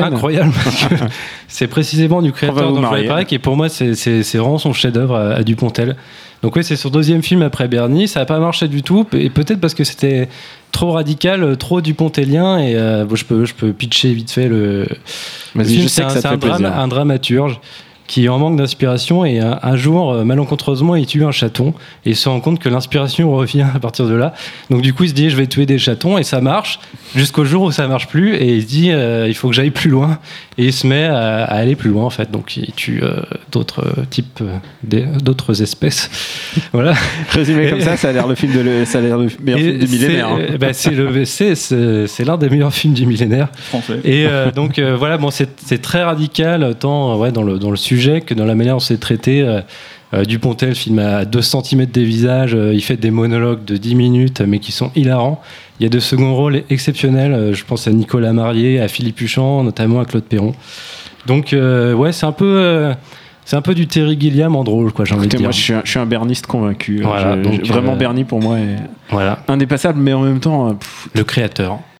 Etienne incroyable parce que c'est précisément du créateur dont je marier. parler et pour moi c'est vraiment son chef-d'œuvre à, à Dupontel. Donc oui, c'est son deuxième film après Bernie. Ça n'a pas marché du tout et peut-être parce que c'était trop radical, trop Dupontelien et euh, bon, je peux je peux pitcher vite fait le. le film, je c'est drame- un dramaturge qui est en manque d'inspiration et un, un jour euh, malencontreusement il tue un chaton et il se rend compte que l'inspiration revient à partir de là donc du coup il se dit je vais tuer des chatons et ça marche jusqu'au jour où ça marche plus et il se dit euh, il faut que j'aille plus loin et il se met à, à aller plus loin en fait donc il tue euh, d'autres types d'autres espèces voilà Résumé comme ça, ça a l'air le film de le, ça a l'air le meilleur film du millénaire. c'est- hein. bah, c'est le- c'est- c'est c'est l'un des meilleurs films du millénaire Français. et euh, donc euh, voilà, bon, c'est c'est très radical, tant ouais, dans, le, dans le sujet que dans la manière dont c'est traité. Euh, euh, Dupontel filme à 2 cm des visages, euh, il fait des monologues de 10 minutes, mais qui sont hilarants. Il y a de second rôles exceptionnels, euh, je pense à Nicolas Marié, à Philippe Huchon, notamment à Claude Perron. Donc ouais, c'est un peu... c'est un peu du Terry Gilliam en drôle, quoi, j'ai envie de dire. moi, je suis, un, je suis un berniste convaincu. Voilà, Je- donc, vraiment, Bernie pour moi est Voilà, indépassable, mais en même temps, pff, le créateur.